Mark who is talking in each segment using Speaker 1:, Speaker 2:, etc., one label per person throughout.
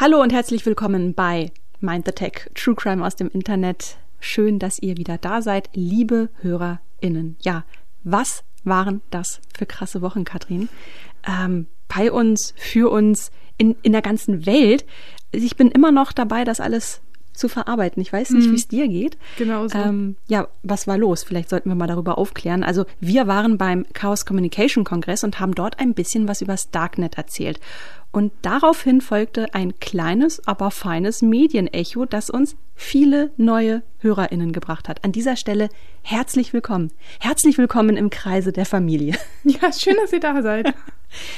Speaker 1: Hallo und herzlich willkommen bei Mind the Tech, True Crime aus dem Internet. Schön, dass ihr wieder da seid, liebe HörerInnen. Ja, was waren das für krasse Wochen, Katrin? Ähm, bei uns, für uns, in, in der ganzen Welt. Ich bin immer noch dabei, das alles zu verarbeiten. Ich weiß nicht, mhm. wie es dir geht.
Speaker 2: Genau so.
Speaker 1: Ähm, ja, was war los? Vielleicht sollten wir mal darüber aufklären. Also wir waren beim Chaos Communication Kongress und haben dort ein bisschen was übers Darknet erzählt. Und daraufhin folgte ein kleines, aber feines Medienecho, das uns viele neue HörerInnen gebracht hat. An dieser Stelle herzlich willkommen. Herzlich willkommen im Kreise der Familie.
Speaker 2: Ja, schön, dass ihr da seid.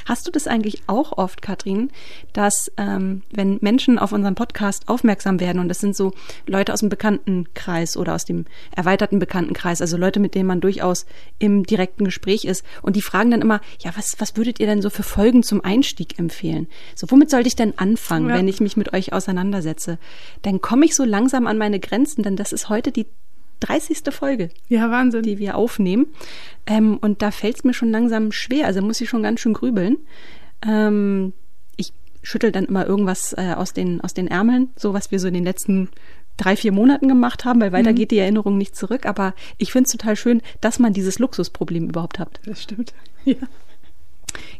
Speaker 1: Hast du das eigentlich auch oft, Katrin, dass ähm, wenn Menschen auf unseren Podcast aufmerksam werden und das sind so Leute aus dem Bekanntenkreis oder aus dem erweiterten Bekanntenkreis, also Leute, mit denen man durchaus im direkten Gespräch ist und die fragen dann immer, ja, was, was würdet ihr denn so für Folgen zum Einstieg empfehlen? So, womit sollte ich denn anfangen, ja. wenn ich mich mit euch auseinandersetze? Dann komme ich so langsam an meine Grenzen, denn das ist heute die 30. Folge.
Speaker 2: Ja, Wahnsinn.
Speaker 1: Die wir aufnehmen. Ähm, und da fällt es mir schon langsam schwer. Also muss ich schon ganz schön grübeln. Ähm, ich schüttel dann immer irgendwas äh, aus, den, aus den Ärmeln, so was wir so in den letzten drei, vier Monaten gemacht haben, weil weiter mhm. geht die Erinnerung nicht zurück. Aber ich finde es total schön, dass man dieses Luxusproblem überhaupt hat.
Speaker 2: Das stimmt. Ja.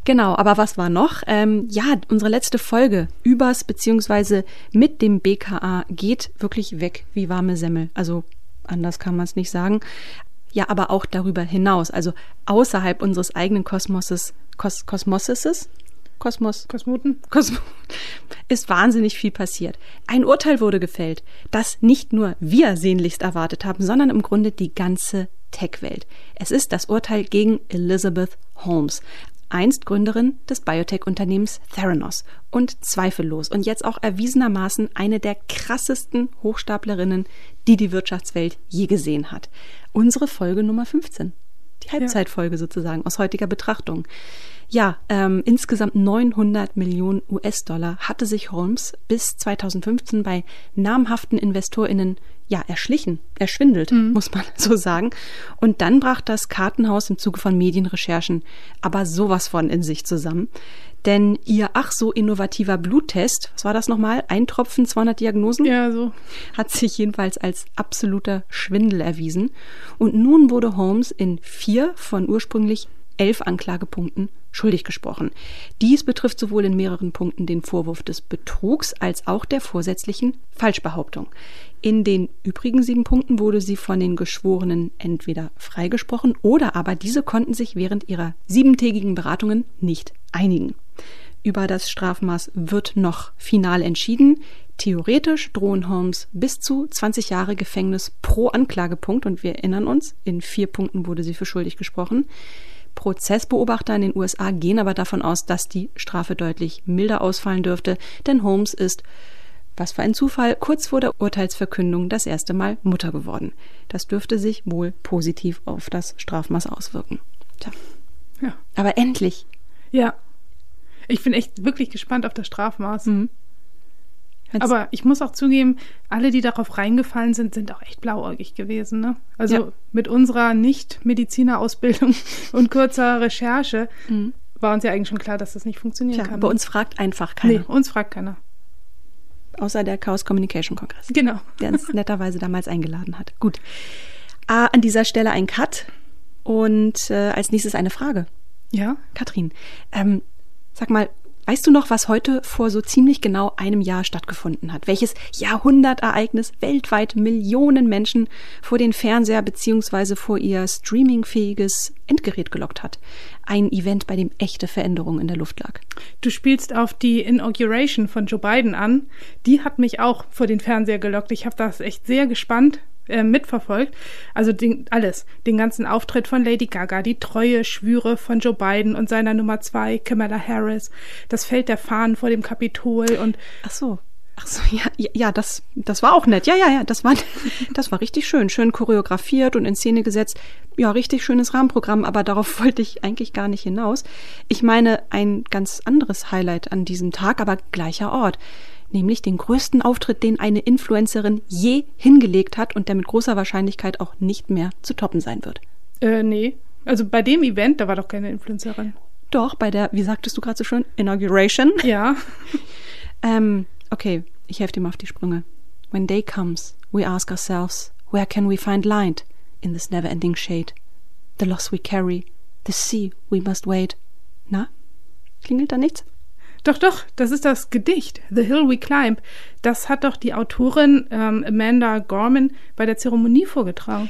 Speaker 1: Genau, aber was war noch? Ähm, ja, unsere letzte Folge übers beziehungsweise mit dem BKA geht wirklich weg wie warme Semmel. Also anders kann man es nicht sagen. Ja, aber auch darüber hinaus, also außerhalb unseres eigenen Kosmoses, Kos Kosmoses, Kosmos,
Speaker 2: Kosmoten,
Speaker 1: Kosmo, ist wahnsinnig viel passiert. Ein Urteil wurde gefällt, das nicht nur wir sehnlichst erwartet haben, sondern im Grunde die ganze Tech-Welt. Es ist das Urteil gegen Elizabeth Holmes, einst Gründerin des Biotech-Unternehmens Theranos und zweifellos und jetzt auch erwiesenermaßen eine der krassesten Hochstaplerinnen, die die Wirtschaftswelt je gesehen hat. Unsere Folge Nummer 15. Die Halbzeitfolge ja. sozusagen aus heutiger Betrachtung. Ja, ähm, insgesamt 900 Millionen US-Dollar hatte sich Holmes bis 2015 bei namhaften InvestorInnen ja, erschlichen, erschwindelt, mhm. muss man so sagen. Und dann brach das Kartenhaus im Zuge von Medienrecherchen aber sowas von in sich zusammen. Denn ihr ach so innovativer Bluttest, was war das nochmal? Ein Tropfen, 200 Diagnosen?
Speaker 2: Ja, so.
Speaker 1: Hat sich jedenfalls als absoluter Schwindel erwiesen. Und nun wurde Holmes in vier von ursprünglich elf Anklagepunkten schuldig gesprochen. Dies betrifft sowohl in mehreren Punkten den Vorwurf des Betrugs als auch der vorsätzlichen Falschbehauptung. In den übrigen sieben Punkten wurde sie von den Geschworenen entweder freigesprochen oder aber diese konnten sich während ihrer siebentägigen Beratungen nicht einigen. Über das Strafmaß wird noch final entschieden. Theoretisch drohen Holmes bis zu 20 Jahre Gefängnis pro Anklagepunkt und wir erinnern uns, in vier Punkten wurde sie für schuldig gesprochen. Prozessbeobachter in den USA gehen aber davon aus, dass die Strafe deutlich milder ausfallen dürfte, denn Holmes ist was für ein Zufall, kurz vor der Urteilsverkündung das erste Mal Mutter geworden. Das dürfte sich wohl positiv auf das Strafmaß auswirken. Tja. Ja. Aber endlich.
Speaker 2: Ja. Ich bin echt wirklich gespannt auf das Strafmaß. Mhm. Aber ich muss auch zugeben, alle, die darauf reingefallen sind, sind auch echt blauäugig gewesen. Ne? Also ja. mit unserer Nicht-Medizinerausbildung und kurzer Recherche mhm. war uns ja eigentlich schon klar, dass das nicht funktionieren Tja, kann.
Speaker 1: Bei uns fragt einfach keiner. Nee,
Speaker 2: uns fragt keiner.
Speaker 1: Außer der Chaos Communication Kongress.
Speaker 2: Genau.
Speaker 1: Der uns netterweise damals eingeladen hat. Gut. Ah, an dieser Stelle ein Cut und äh, als nächstes eine Frage.
Speaker 2: Ja.
Speaker 1: Katrin, ähm, sag mal, Weißt du noch, was heute vor so ziemlich genau einem Jahr stattgefunden hat? Welches Jahrhundertereignis weltweit Millionen Menschen vor den Fernseher beziehungsweise vor ihr streamingfähiges Endgerät gelockt hat? Ein Event, bei dem echte Veränderung in der Luft lag.
Speaker 2: Du spielst auf die Inauguration von Joe Biden an. Die hat mich auch vor den Fernseher gelockt. Ich habe das echt sehr gespannt äh, mitverfolgt. Also den, alles. Den ganzen Auftritt von Lady Gaga, die treue Schwüre von Joe Biden und seiner Nummer zwei, Kamala Harris, das Feld der Fahnen vor dem Kapitol und.
Speaker 1: Ach so. Ach so, ja, ja, das, das war auch nett. Ja, ja, ja, das war, das war richtig schön. Schön choreografiert und in Szene gesetzt. Ja, richtig schönes Rahmenprogramm, aber darauf wollte ich eigentlich gar nicht hinaus. Ich meine, ein ganz anderes Highlight an diesem Tag, aber gleicher Ort nämlich den größten Auftritt, den eine Influencerin je hingelegt hat und der mit großer Wahrscheinlichkeit auch nicht mehr zu toppen sein wird.
Speaker 2: Äh, nee. Also bei dem Event, da war doch keine Influencerin.
Speaker 1: Doch, bei der, wie sagtest du gerade so schon, Inauguration.
Speaker 2: Ja.
Speaker 1: ähm, okay, ich helfe dir mal auf die Sprünge. When day comes, we ask ourselves, where can we find light in this never-ending shade? The loss we carry, the sea we must wade. Na, klingelt da nichts?
Speaker 2: Doch, doch, das ist das Gedicht, The Hill We Climb. Das hat doch die Autorin ähm, Amanda Gorman bei der Zeremonie vorgetragen.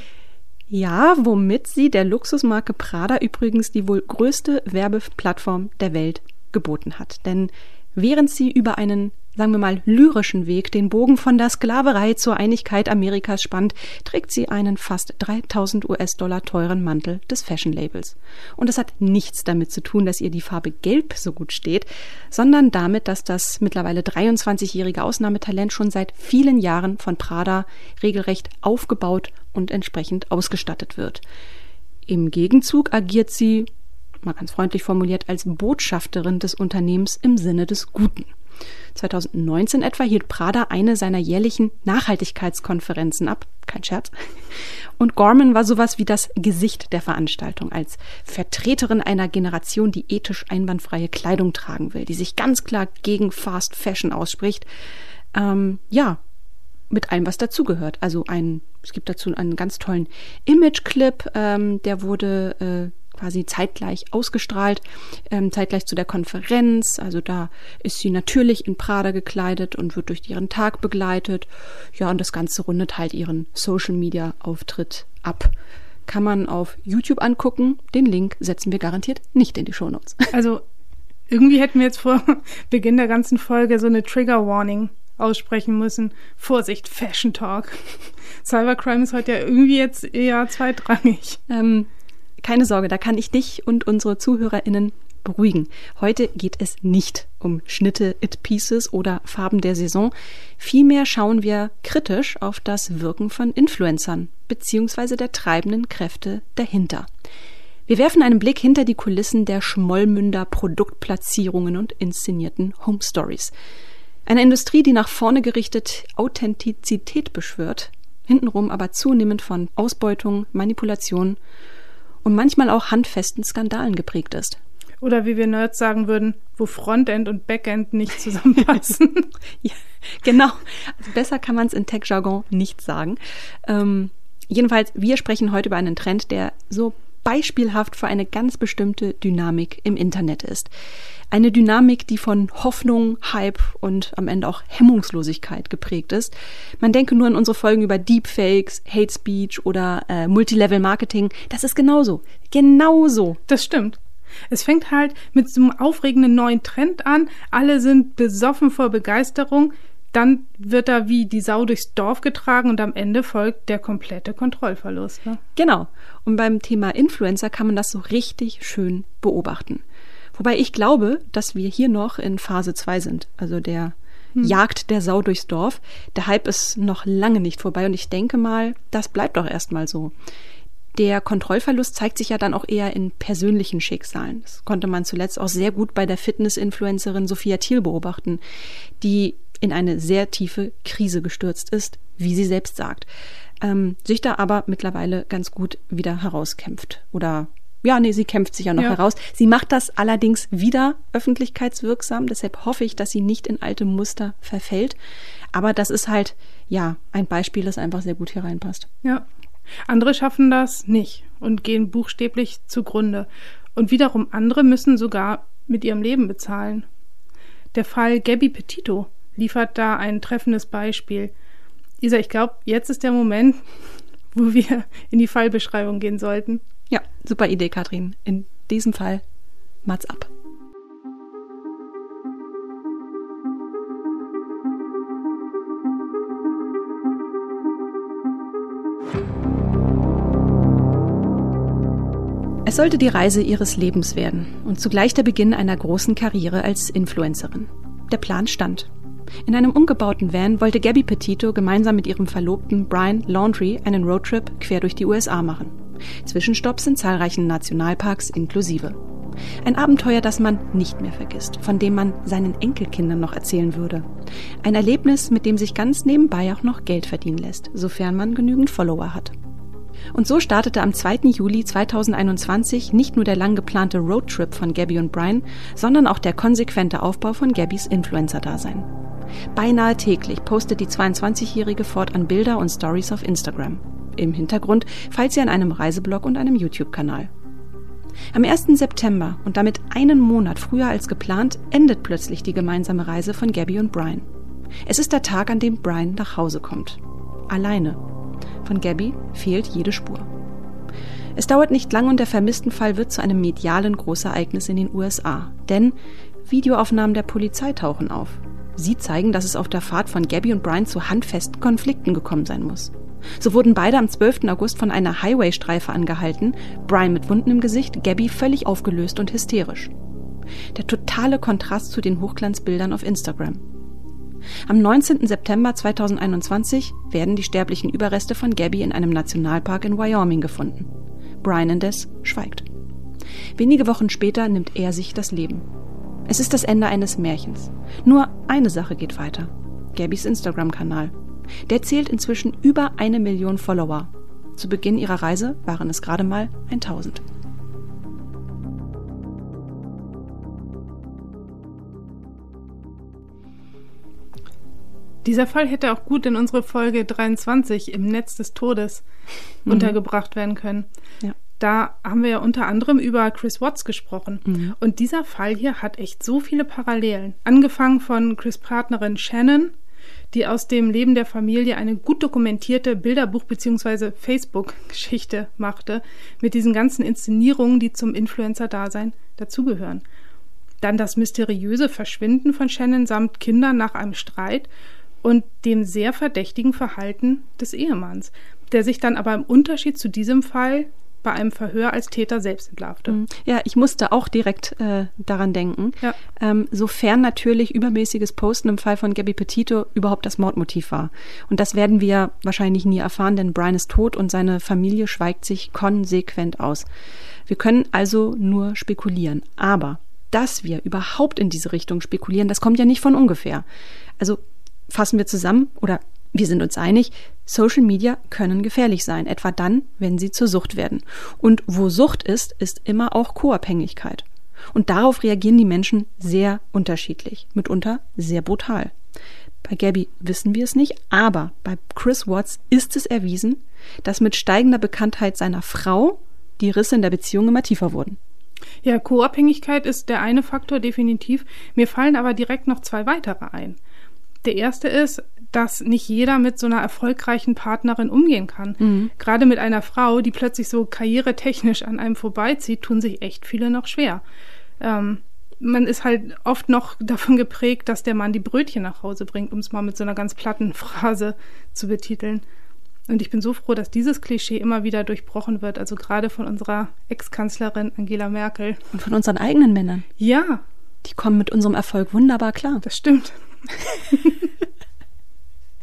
Speaker 1: Ja, womit sie der Luxusmarke Prada übrigens die wohl größte Werbeplattform der Welt geboten hat. Denn während sie über einen sagen wir mal, lyrischen Weg den Bogen von der Sklaverei zur Einigkeit Amerikas spannt, trägt sie einen fast 3000 US-Dollar teuren Mantel des Fashion-Labels. Und es hat nichts damit zu tun, dass ihr die Farbe Gelb so gut steht, sondern damit, dass das mittlerweile 23-jährige Ausnahmetalent schon seit vielen Jahren von Prada regelrecht aufgebaut und entsprechend ausgestattet wird. Im Gegenzug agiert sie, mal ganz freundlich formuliert, als Botschafterin des Unternehmens im Sinne des Guten. 2019 etwa hielt Prada eine seiner jährlichen Nachhaltigkeitskonferenzen ab. Kein Scherz. Und Gorman war sowas wie das Gesicht der Veranstaltung, als Vertreterin einer Generation, die ethisch einwandfreie Kleidung tragen will, die sich ganz klar gegen Fast Fashion ausspricht. Ähm, ja, mit allem, was dazugehört. Also ein, es gibt dazu einen ganz tollen Image-Clip, ähm, der wurde äh, quasi zeitgleich ausgestrahlt, ähm, zeitgleich zu der Konferenz. Also da ist sie natürlich in Prada gekleidet und wird durch ihren Tag begleitet. Ja, und das Ganze rundet halt ihren Social-Media-Auftritt ab. Kann man auf YouTube angucken. Den Link setzen wir garantiert nicht in die Shownotes.
Speaker 2: Also irgendwie hätten wir jetzt vor Beginn der ganzen Folge so eine Trigger Warning aussprechen müssen. Vorsicht, Fashion Talk. Cybercrime ist heute ja irgendwie jetzt eher zweitrangig.
Speaker 1: Ähm, keine Sorge, da kann ich dich und unsere ZuhörerInnen beruhigen. Heute geht es nicht um Schnitte, It-Pieces oder Farben der Saison. Vielmehr schauen wir kritisch auf das Wirken von Influencern bzw. der treibenden Kräfte dahinter. Wir werfen einen Blick hinter die Kulissen der Schmollmünder Produktplatzierungen und inszenierten Home Stories. Eine Industrie, die nach vorne gerichtet Authentizität beschwört, hintenrum aber zunehmend von Ausbeutung, Manipulation und manchmal auch handfesten Skandalen geprägt ist.
Speaker 2: Oder wie wir Nerds sagen würden, wo Frontend und Backend nicht zusammenpassen.
Speaker 1: ja, genau. Also besser kann man es in Tech-Jargon nicht sagen. Ähm, jedenfalls, wir sprechen heute über einen Trend, der so beispielhaft für eine ganz bestimmte Dynamik im Internet ist. Eine Dynamik, die von Hoffnung, Hype und am Ende auch Hemmungslosigkeit geprägt ist. Man denke nur an unsere Folgen über Deepfakes, Hate Speech oder äh, Multilevel Marketing. Das ist genauso. Genauso.
Speaker 2: Das stimmt. Es fängt halt mit so einem aufregenden neuen Trend an. Alle sind besoffen vor Begeisterung dann wird da wie die Sau durchs Dorf getragen und am Ende folgt der komplette Kontrollverlust. Ne?
Speaker 1: Genau. Und beim Thema Influencer kann man das so richtig schön beobachten. Wobei ich glaube, dass wir hier noch in Phase 2 sind, also der hm. Jagd der Sau durchs Dorf. Der Hype ist noch lange nicht vorbei und ich denke mal, das bleibt doch erstmal so. Der Kontrollverlust zeigt sich ja dann auch eher in persönlichen Schicksalen. Das konnte man zuletzt auch sehr gut bei der Fitness-Influencerin Sophia Thiel beobachten, die in eine sehr tiefe Krise gestürzt ist, wie sie selbst sagt. Ähm, sich da aber mittlerweile ganz gut wieder herauskämpft. Oder ja, nee, sie kämpft sich ja noch ja. heraus. Sie macht das allerdings wieder öffentlichkeitswirksam. Deshalb hoffe ich, dass sie nicht in alte Muster verfällt. Aber das ist halt, ja, ein Beispiel, das einfach sehr gut hier reinpasst.
Speaker 2: Ja. Andere schaffen das nicht und gehen buchstäblich zugrunde. Und wiederum andere müssen sogar mit ihrem Leben bezahlen. Der Fall Gabby Petito liefert da ein treffendes Beispiel. Isa, ich glaube, jetzt ist der Moment, wo wir in die Fallbeschreibung gehen sollten.
Speaker 1: Ja, super Idee, Katrin. In diesem Fall Mats ab. Es sollte die Reise ihres Lebens werden und zugleich der Beginn einer großen Karriere als Influencerin. Der Plan stand. In einem umgebauten Van wollte Gabby Petito gemeinsam mit ihrem Verlobten Brian Laundry einen Roadtrip quer durch die USA machen. Zwischenstopps in zahlreichen Nationalparks inklusive. Ein Abenteuer, das man nicht mehr vergisst, von dem man seinen Enkelkindern noch erzählen würde. Ein Erlebnis, mit dem sich ganz nebenbei auch noch Geld verdienen lässt, sofern man genügend Follower hat. Und so startete am 2. Juli 2021 nicht nur der lang geplante Roadtrip von Gabby und Brian, sondern auch der konsequente Aufbau von Gabbys Influencer-Dasein. Beinahe täglich postet die 22-Jährige fortan Bilder und Stories auf Instagram. Im Hintergrund feilt sie an einem Reiseblog und einem YouTube-Kanal. Am 1. September und damit einen Monat früher als geplant endet plötzlich die gemeinsame Reise von Gabby und Brian. Es ist der Tag, an dem Brian nach Hause kommt. Alleine. Von Gabby fehlt jede Spur. Es dauert nicht lang und der vermissten Fall wird zu einem medialen Großereignis in den USA. Denn Videoaufnahmen der Polizei tauchen auf. Sie zeigen, dass es auf der Fahrt von Gabby und Brian zu handfesten Konflikten gekommen sein muss. So wurden beide am 12. August von einer Highway-Streife angehalten, Brian mit Wunden im Gesicht, Gabby völlig aufgelöst und hysterisch. Der totale Kontrast zu den Hochglanzbildern auf Instagram. Am 19. September 2021 werden die sterblichen Überreste von Gabby in einem Nationalpark in Wyoming gefunden. Brian indes schweigt. Wenige Wochen später nimmt er sich das Leben. Es ist das Ende eines Märchens. Nur eine Sache geht weiter. Gabbys Instagram-Kanal. Der zählt inzwischen über eine Million Follower. Zu Beginn ihrer Reise waren es gerade mal 1000.
Speaker 2: Dieser Fall hätte auch gut in unsere Folge 23 im Netz des Todes mhm. untergebracht werden können. Ja. Da haben wir ja unter anderem über Chris Watts gesprochen. Mhm. Und dieser Fall hier hat echt so viele Parallelen. Angefangen von Chris Partnerin Shannon, die aus dem Leben der Familie eine gut dokumentierte Bilderbuch- bzw. Facebook-Geschichte machte, mit diesen ganzen Inszenierungen, die zum Influencer-Dasein dazugehören. Dann das mysteriöse Verschwinden von Shannon samt Kindern nach einem Streit und dem sehr verdächtigen Verhalten des Ehemanns, der sich dann aber im Unterschied zu diesem Fall bei einem Verhör als Täter selbst entlarvte. Mhm.
Speaker 1: Ja, ich musste auch direkt äh, daran denken. Ja. Ähm, sofern natürlich übermäßiges Posten im Fall von Gabby Petito überhaupt das Mordmotiv war. Und das werden wir wahrscheinlich nie erfahren, denn Brian ist tot und seine Familie schweigt sich konsequent aus. Wir können also nur spekulieren. Aber dass wir überhaupt in diese Richtung spekulieren, das kommt ja nicht von ungefähr. Also fassen wir zusammen oder wir sind uns einig, Social Media können gefährlich sein, etwa dann, wenn sie zur Sucht werden. Und wo Sucht ist, ist immer auch Co-Abhängigkeit. Und darauf reagieren die Menschen sehr unterschiedlich, mitunter sehr brutal. Bei Gabby wissen wir es nicht, aber bei Chris Watts ist es erwiesen, dass mit steigender Bekanntheit seiner Frau die Risse in der Beziehung immer tiefer wurden.
Speaker 2: Ja, Co-Abhängigkeit ist der eine Faktor definitiv. Mir fallen aber direkt noch zwei weitere ein. Der erste ist, dass nicht jeder mit so einer erfolgreichen Partnerin umgehen kann. Mhm. Gerade mit einer Frau, die plötzlich so karrieretechnisch an einem vorbeizieht, tun sich echt viele noch schwer. Ähm, man ist halt oft noch davon geprägt, dass der Mann die Brötchen nach Hause bringt, um es mal mit so einer ganz platten Phrase zu betiteln. Und ich bin so froh, dass dieses Klischee immer wieder durchbrochen wird, also gerade von unserer Ex-Kanzlerin Angela Merkel.
Speaker 1: Und von unseren eigenen Männern.
Speaker 2: Ja.
Speaker 1: Die kommen mit unserem Erfolg wunderbar klar.
Speaker 2: Das stimmt.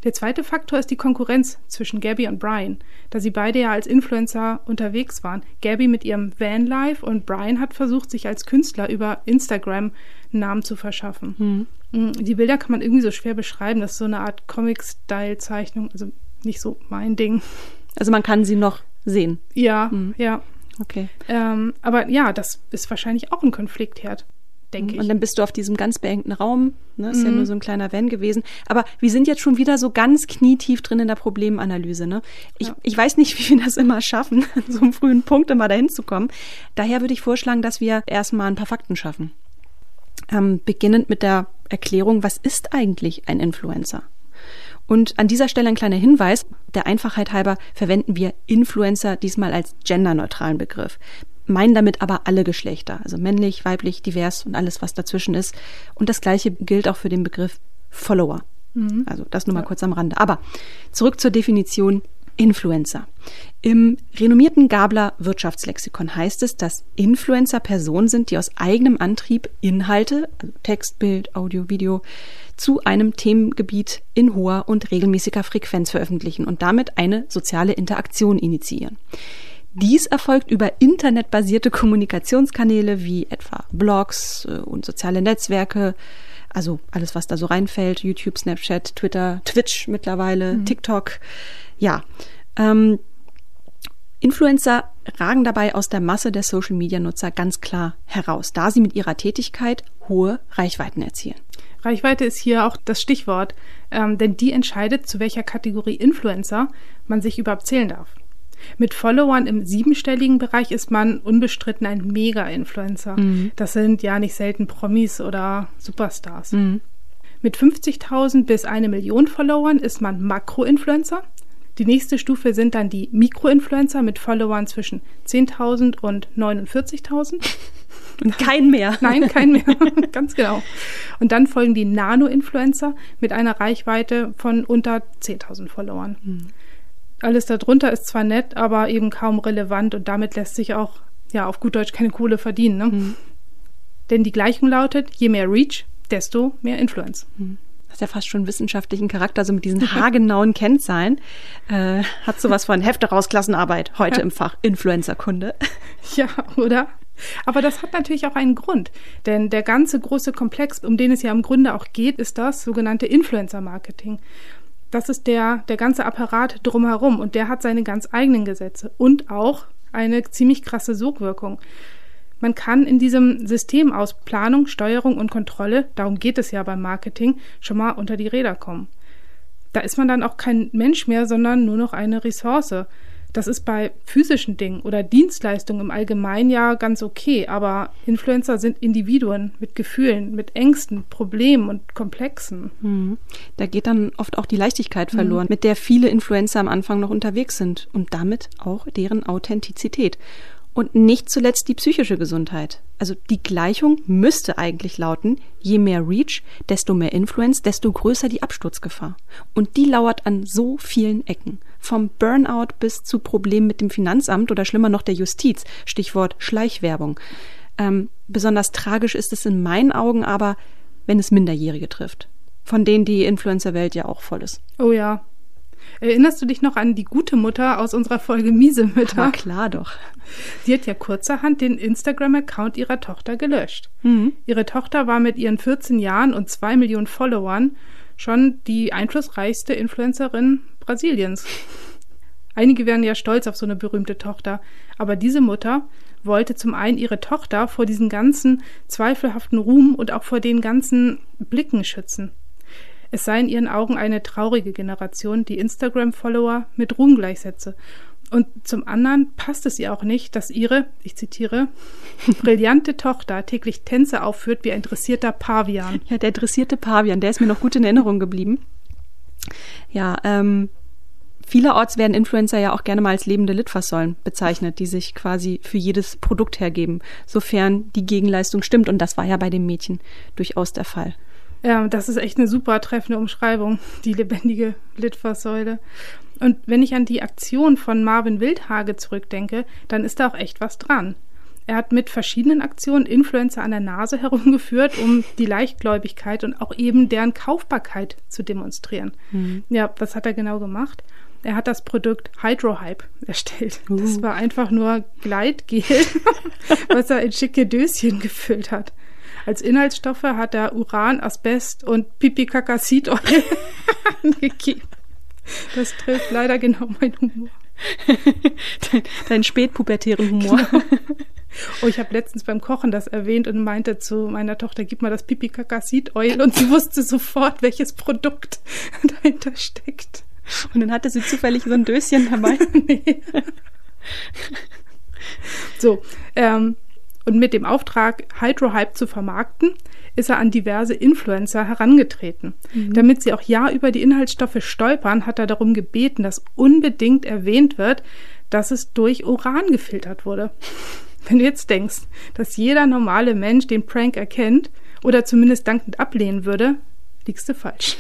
Speaker 2: Der zweite Faktor ist die Konkurrenz zwischen Gabby und Brian, da sie beide ja als Influencer unterwegs waren. Gabby mit ihrem Vanlife und Brian hat versucht, sich als Künstler über Instagram einen Namen zu verschaffen. Mhm. Die Bilder kann man irgendwie so schwer beschreiben. Das ist so eine Art Comic-Style-Zeichnung, also nicht so mein Ding.
Speaker 1: Also man kann sie noch sehen.
Speaker 2: Ja, mhm. ja. Okay. Ähm, aber ja, das ist wahrscheinlich auch ein Konfliktherd denke
Speaker 1: ich. Und dann bist du auf diesem ganz beengten Raum, ne? ist mhm. ja nur so ein kleiner Van gewesen. Aber wir sind jetzt schon wieder so ganz knietief drin in der Problemanalyse. Ne? Ich, ja. ich weiß nicht, wie wir das immer schaffen, an so einem frühen Punkt immer dahin zu kommen. Daher würde ich vorschlagen, dass wir erstmal ein paar Fakten schaffen. Ähm, beginnend mit der Erklärung, was ist eigentlich ein Influencer? Und an dieser Stelle ein kleiner Hinweis. Der Einfachheit halber verwenden wir Influencer diesmal als genderneutralen Begriff meinen damit aber alle Geschlechter, also männlich, weiblich, divers und alles, was dazwischen ist. Und das gleiche gilt auch für den Begriff Follower. Mhm. Also das nur mal ja. kurz am Rande. Aber zurück zur Definition Influencer. Im renommierten Gabler Wirtschaftslexikon heißt es, dass Influencer Personen sind, die aus eigenem Antrieb Inhalte, also Text, Bild, Audio, Video, zu einem Themengebiet in hoher und regelmäßiger Frequenz veröffentlichen und damit eine soziale Interaktion initiieren. Dies erfolgt über internetbasierte Kommunikationskanäle wie etwa Blogs äh, und soziale Netzwerke, also alles, was da so reinfällt, YouTube, Snapchat, Twitter, Twitch mittlerweile, mhm. TikTok. Ja. Ähm, Influencer ragen dabei aus der Masse der Social-Media-Nutzer ganz klar heraus, da sie mit ihrer Tätigkeit hohe Reichweiten erzielen.
Speaker 2: Reichweite ist hier auch das Stichwort, ähm, denn die entscheidet, zu welcher Kategorie Influencer man sich überhaupt zählen darf. Mit Followern im siebenstelligen Bereich ist man unbestritten ein Mega-Influencer. Mhm. Das sind ja nicht selten Promis oder Superstars. Mhm. Mit 50.000 bis eine Million Followern ist man Makro-Influencer. Die nächste Stufe sind dann die Mikroinfluencer mit Followern zwischen 10.000 und 49.000.
Speaker 1: Kein mehr.
Speaker 2: Nein, kein mehr. Ganz genau. Und dann folgen die Nano-Influencer mit einer Reichweite von unter 10.000 Followern. Mhm. Alles darunter ist zwar nett, aber eben kaum relevant und damit lässt sich auch, ja, auf gut Deutsch keine Kohle verdienen. Ne? Mhm. Denn die Gleichung lautet, je mehr Reach, desto mehr Influence. Mhm
Speaker 1: das ist ja fast schon wissenschaftlichen Charakter, so mit diesen haargenauen Kennzahlen. Äh, hat sowas von Hefte raus Klassenarbeit heute ja. im Fach Influencer-Kunde.
Speaker 2: Ja, oder? Aber das hat natürlich auch einen Grund, denn der ganze große Komplex, um den es ja im Grunde auch geht, ist das sogenannte Influencer-Marketing. Das ist der, der ganze Apparat drumherum und der hat seine ganz eigenen Gesetze und auch eine ziemlich krasse Sogwirkung. Man kann in diesem System aus Planung, Steuerung und Kontrolle, darum geht es ja beim Marketing, schon mal unter die Räder kommen. Da ist man dann auch kein Mensch mehr, sondern nur noch eine Ressource. Das ist bei physischen Dingen oder Dienstleistungen im Allgemeinen ja ganz okay, aber Influencer sind Individuen mit Gefühlen, mit Ängsten, Problemen und Komplexen.
Speaker 1: Mhm. Da geht dann oft auch die Leichtigkeit verloren, mhm. mit der viele Influencer am Anfang noch unterwegs sind und damit auch deren Authentizität. Und nicht zuletzt die psychische Gesundheit. Also die Gleichung müsste eigentlich lauten, je mehr Reach, desto mehr Influence, desto größer die Absturzgefahr. Und die lauert an so vielen Ecken. Vom Burnout bis zu Problemen mit dem Finanzamt oder schlimmer noch der Justiz. Stichwort Schleichwerbung. Ähm, besonders tragisch ist es in meinen Augen aber, wenn es Minderjährige trifft. Von denen die Influencer-Welt ja auch voll ist.
Speaker 2: Oh ja, Erinnerst du dich noch an die gute Mutter aus unserer Folge Miese Mütter?
Speaker 1: Na klar doch.
Speaker 2: Sie hat ja kurzerhand den Instagram-Account ihrer Tochter gelöscht. Mhm. Ihre Tochter war mit ihren 14 Jahren und zwei Millionen Followern schon die einflussreichste Influencerin Brasiliens. Einige wären ja stolz auf so eine berühmte Tochter, aber diese Mutter wollte zum einen ihre Tochter vor diesen ganzen zweifelhaften Ruhm und auch vor den ganzen Blicken schützen. Es sei in ihren Augen eine traurige Generation, die Instagram-Follower mit Ruhm gleichsetze. Und zum anderen passt es ihr auch nicht, dass ihre, ich zitiere, brillante Tochter täglich Tänze aufführt wie ein dressierter Pavian.
Speaker 1: Ja, der dressierte Pavian, der ist mir noch gut in Erinnerung geblieben. Ja, ähm, Vielerorts werden Influencer ja auch gerne mal als lebende Litfaßsäulen bezeichnet, die sich quasi für jedes Produkt hergeben, sofern die Gegenleistung stimmt. Und das war ja bei dem Mädchen durchaus der Fall.
Speaker 2: Ja, das ist echt eine super treffende Umschreibung, die lebendige Litfaßsäule. Und wenn ich an die Aktion von Marvin Wildhage zurückdenke, dann ist da auch echt was dran. Er hat mit verschiedenen Aktionen Influencer an der Nase herumgeführt, um die Leichtgläubigkeit und auch eben deren Kaufbarkeit zu demonstrieren. Mhm. Ja, was hat er genau gemacht? Er hat das Produkt Hydrohype erstellt. Uh. Das war einfach nur Gleitgel, was er in schicke Döschen gefüllt hat. Als Inhaltsstoffe hat er Uran, Asbest und Pipikakasidol angegeben. Das trifft leider genau meinen Humor.
Speaker 1: Dein, deinen spätpubertären Humor. Genau.
Speaker 2: Oh, ich habe letztens beim Kochen das erwähnt und meinte zu meiner Tochter, gib mal das Pipikakasid-Oil und sie wusste sofort, welches Produkt dahinter steckt.
Speaker 1: Und dann hatte sie zufällig so ein Döschen dabei. nee.
Speaker 2: So, ähm, und mit dem Auftrag, Hydrohype zu vermarkten, ist er an diverse Influencer herangetreten. Mhm. Damit sie auch ja über die Inhaltsstoffe stolpern, hat er darum gebeten, dass unbedingt erwähnt wird, dass es durch Uran gefiltert wurde. Wenn du jetzt denkst, dass jeder normale Mensch den Prank erkennt oder zumindest dankend ablehnen würde, liegst du falsch.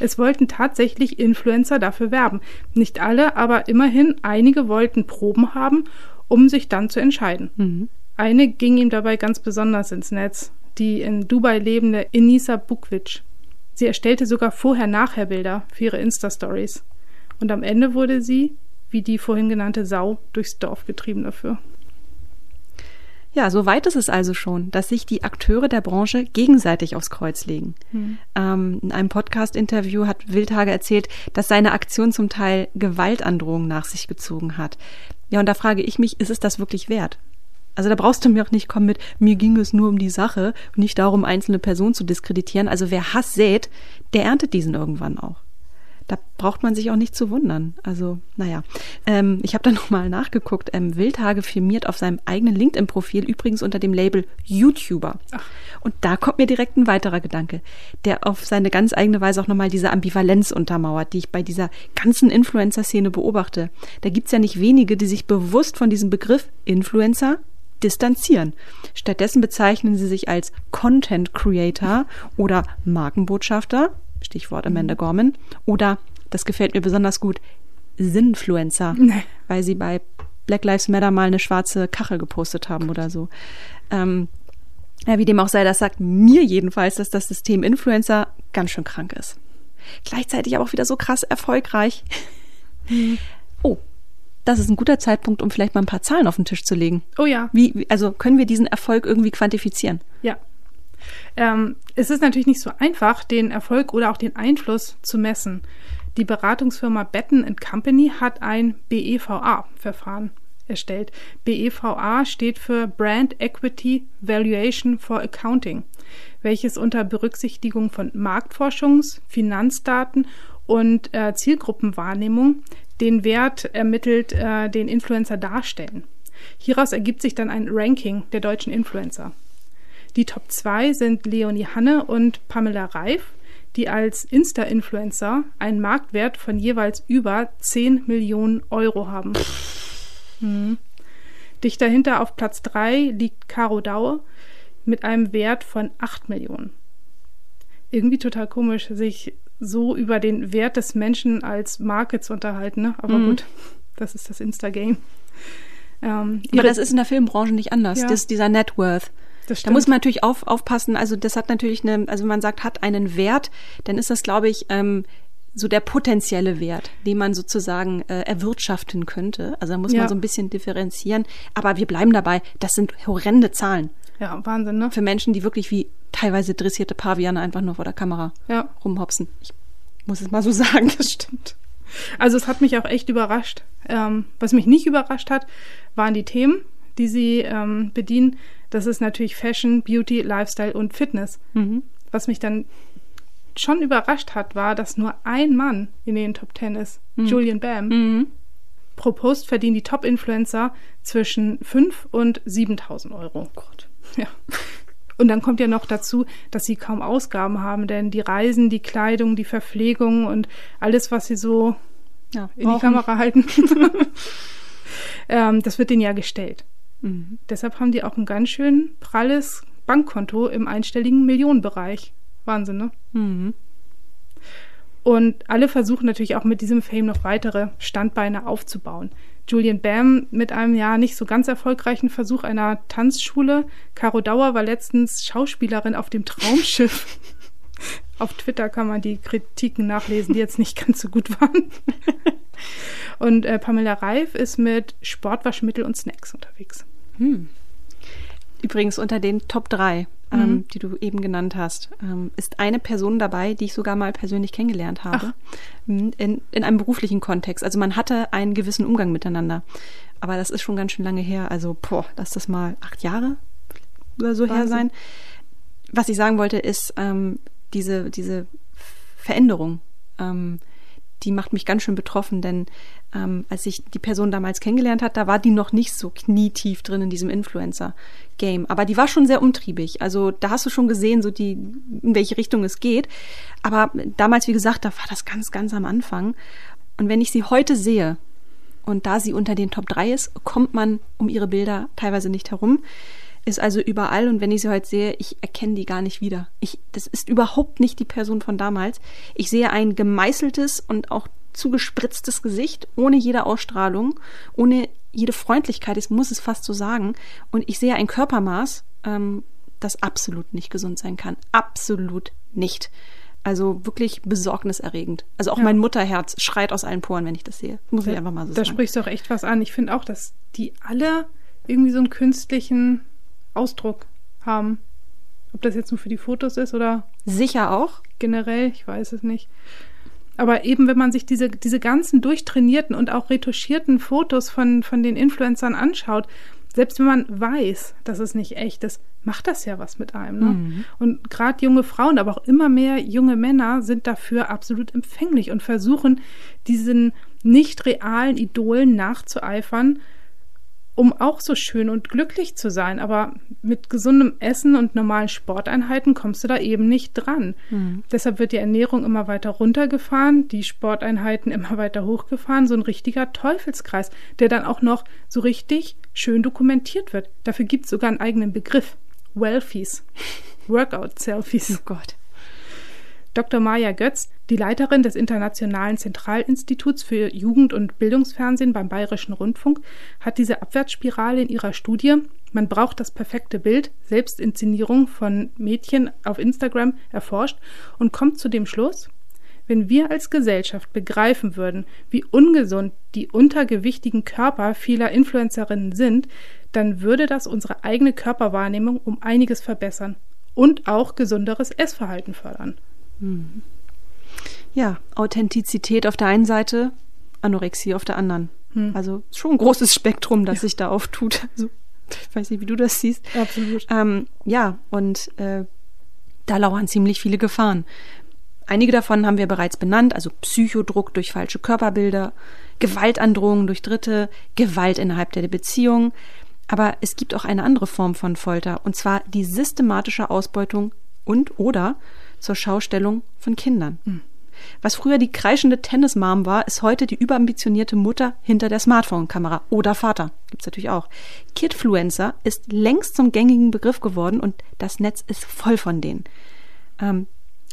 Speaker 2: Es wollten tatsächlich Influencer dafür werben. Nicht alle, aber immerhin einige wollten Proben haben um sich dann zu entscheiden. Mhm. Eine ging ihm dabei ganz besonders ins Netz, die in Dubai lebende Enisa Bukvic. Sie erstellte sogar Vorher-Nachher-Bilder für ihre Insta-Stories. Und am Ende wurde sie, wie die vorhin genannte Sau, durchs Dorf getrieben dafür.
Speaker 1: Ja, so weit ist es also schon, dass sich die Akteure der Branche gegenseitig aufs Kreuz legen. Hm. Ähm, in einem Podcast-Interview hat Wildhage erzählt, dass seine Aktion zum Teil Gewaltandrohungen nach sich gezogen hat. Ja, und da frage ich mich, ist es das wirklich wert? Also da brauchst du mir auch nicht kommen mit, mir ging es nur um die Sache und nicht darum, einzelne Personen zu diskreditieren. Also wer Hass sät, der erntet diesen irgendwann auch da braucht man sich auch nicht zu wundern. Also, naja. Ähm, ich habe da nochmal nachgeguckt. Ähm, Wildhage firmiert auf seinem eigenen LinkedIn-Profil übrigens unter dem Label YouTuber. Ach. Und da kommt mir direkt ein weiterer Gedanke, der auf seine ganz eigene Weise auch nochmal diese Ambivalenz untermauert, die ich bei dieser ganzen Influencer-Szene beobachte. Da gibt's ja nicht wenige, die sich bewusst von diesem Begriff Influencer distanzieren. Stattdessen bezeichnen sie sich als Content Creator oder Markenbotschafter Stichwort Amanda Gorman. Oder, das gefällt mir besonders gut, Sinfluencer, nee. weil sie bei Black Lives Matter mal eine schwarze Kachel gepostet haben oder so. Ähm, ja, wie dem auch sei, das sagt mir jedenfalls, dass das System Influencer ganz schön krank ist. Gleichzeitig aber auch wieder so krass erfolgreich. Mhm. Oh, das ist ein guter Zeitpunkt, um vielleicht mal ein paar Zahlen auf den Tisch zu legen.
Speaker 2: Oh ja.
Speaker 1: Wie, also können wir diesen Erfolg irgendwie quantifizieren?
Speaker 2: Ja. Ähm, es ist natürlich nicht so einfach, den Erfolg oder auch den Einfluss zu messen. Die Beratungsfirma Betten Company hat ein BEVA-Verfahren erstellt. BEVA steht für Brand Equity Valuation for Accounting, welches unter Berücksichtigung von Marktforschungs-, Finanzdaten und äh, Zielgruppenwahrnehmung den Wert ermittelt, äh, den Influencer darstellen. Hieraus ergibt sich dann ein Ranking der deutschen Influencer. Die Top 2 sind Leonie Hanne und Pamela Reif, die als Insta-Influencer einen Marktwert von jeweils über 10 Millionen Euro haben. Hm. Dicht dahinter auf Platz 3 liegt Caro Daue mit einem Wert von 8 Millionen. Irgendwie total komisch, sich so über den Wert des Menschen als Marke zu unterhalten, ne? aber mhm. gut, das ist das Insta-Game.
Speaker 1: Ähm, aber das ist in der Filmbranche nicht anders, ja. das, dieser Net Worth. Da muss man natürlich auf, aufpassen. Also das hat natürlich eine, also wenn man sagt, hat einen Wert, dann ist das, glaube ich, ähm, so der potenzielle Wert, den man sozusagen äh, erwirtschaften könnte. Also da muss ja. man so ein bisschen differenzieren. Aber wir bleiben dabei, das sind horrende Zahlen.
Speaker 2: Ja, Wahnsinn, ne?
Speaker 1: Für Menschen, die wirklich wie teilweise dressierte Paviane einfach nur vor der Kamera ja. rumhopsen. Ich muss es mal so sagen, das stimmt.
Speaker 2: Also es hat mich auch echt überrascht. Ähm, was mich nicht überrascht hat, waren die Themen, die sie ähm, bedienen. Das ist natürlich Fashion, Beauty, Lifestyle und Fitness. Mhm. Was mich dann schon überrascht hat, war, dass nur ein Mann in den Top Ten ist, mhm. Julian Bam. Mhm. Pro Post verdienen die Top-Influencer zwischen 5 und 7.000 Euro. Oh Gott. Ja. Und dann kommt ja noch dazu, dass sie kaum Ausgaben haben, denn die Reisen, die Kleidung, die Verpflegung und alles, was sie so ja, in die Kamera halten, ähm, das wird denen ja gestellt. Mhm. Deshalb haben die auch ein ganz schön pralles Bankkonto im einstelligen Millionenbereich. Wahnsinn, ne? Mhm. Und alle versuchen natürlich auch mit diesem Fame noch weitere Standbeine aufzubauen. Julian Bam mit einem ja nicht so ganz erfolgreichen Versuch einer Tanzschule. Caro Dauer war letztens Schauspielerin auf dem Traumschiff. auf Twitter kann man die Kritiken nachlesen, die jetzt nicht ganz so gut waren. und äh, Pamela Reif ist mit Sportwaschmittel und Snacks unterwegs. Hm.
Speaker 1: Übrigens unter den Top 3, ähm, mhm. die du eben genannt hast, ähm, ist eine Person dabei, die ich sogar mal persönlich kennengelernt habe. Hm, in, in einem beruflichen Kontext. Also man hatte einen gewissen Umgang miteinander. Aber das ist schon ganz schön lange her. Also, boah, lass das mal acht Jahre oder so Wahnsinn. her sein. Was ich sagen wollte, ist ähm, diese, diese Veränderung. Ähm, die macht mich ganz schön betroffen, denn ähm, als ich die Person damals kennengelernt hat, da war die noch nicht so knietief drin in diesem Influencer-Game. Aber die war schon sehr umtriebig. Also da hast du schon gesehen, so die, in welche Richtung es geht. Aber damals, wie gesagt, da war das ganz, ganz am Anfang. Und wenn ich sie heute sehe, und da sie unter den Top 3 ist, kommt man um ihre Bilder teilweise nicht herum ist also überall und wenn ich sie heute sehe, ich erkenne die gar nicht wieder. Ich, das ist überhaupt nicht die Person von damals. Ich sehe ein gemeißeltes und auch zugespritztes Gesicht, ohne jede Ausstrahlung, ohne jede Freundlichkeit, ich muss es fast so sagen. Und ich sehe ein Körpermaß, ähm, das absolut nicht gesund sein kann. Absolut nicht. Also wirklich besorgniserregend. Also auch ja. mein Mutterherz schreit aus allen Poren, wenn ich das sehe. Muss ich einfach mal so
Speaker 2: da
Speaker 1: sagen.
Speaker 2: Da sprichst du auch echt was an. Ich finde auch, dass die alle irgendwie so einen künstlichen Ausdruck haben. Ob das jetzt nur für die Fotos ist oder
Speaker 1: sicher auch
Speaker 2: generell, ich weiß es nicht. Aber eben, wenn man sich diese, diese ganzen durchtrainierten und auch retuschierten Fotos von, von den Influencern anschaut, selbst wenn man weiß, dass es nicht echt ist, macht das ja was mit einem. Ne? Mhm. Und gerade junge Frauen, aber auch immer mehr junge Männer sind dafür absolut empfänglich und versuchen, diesen nicht realen Idolen nachzueifern um auch so schön und glücklich zu sein. Aber mit gesundem Essen und normalen Sporteinheiten kommst du da eben nicht dran. Mhm. Deshalb wird die Ernährung immer weiter runtergefahren, die Sporteinheiten immer weiter hochgefahren. So ein richtiger Teufelskreis, der dann auch noch so richtig schön dokumentiert wird. Dafür gibt es sogar einen eigenen Begriff. Welfies. Workout-Selfies.
Speaker 1: Oh Gott.
Speaker 2: Dr. Maja Götz, die Leiterin des Internationalen Zentralinstituts für Jugend- und Bildungsfernsehen beim Bayerischen Rundfunk, hat diese Abwärtsspirale in ihrer Studie Man braucht das perfekte Bild, Selbstinszenierung von Mädchen auf Instagram erforscht und kommt zu dem Schluss, wenn wir als Gesellschaft begreifen würden, wie ungesund die untergewichtigen Körper vieler Influencerinnen sind, dann würde das unsere eigene Körperwahrnehmung um einiges verbessern und auch gesunderes Essverhalten fördern.
Speaker 1: Hm. Ja, Authentizität auf der einen Seite, Anorexie auf der anderen. Hm. Also schon ein großes Spektrum, das ja. sich da auftut. Also, ich weiß nicht, wie du das siehst.
Speaker 2: Absolut.
Speaker 1: Ähm, ja, und äh, da lauern ziemlich viele Gefahren. Einige davon haben wir bereits benannt, also Psychodruck durch falsche Körperbilder, Gewaltandrohungen durch Dritte, Gewalt innerhalb der Beziehung. Aber es gibt auch eine andere Form von Folter, und zwar die systematische Ausbeutung und oder zur Schaustellung von Kindern. Mhm. Was früher die kreischende Tennismam war, ist heute die überambitionierte Mutter hinter der Smartphone-Kamera oder Vater. Gibt's natürlich auch. Kidfluencer ist längst zum gängigen Begriff geworden und das Netz ist voll von denen. Ähm,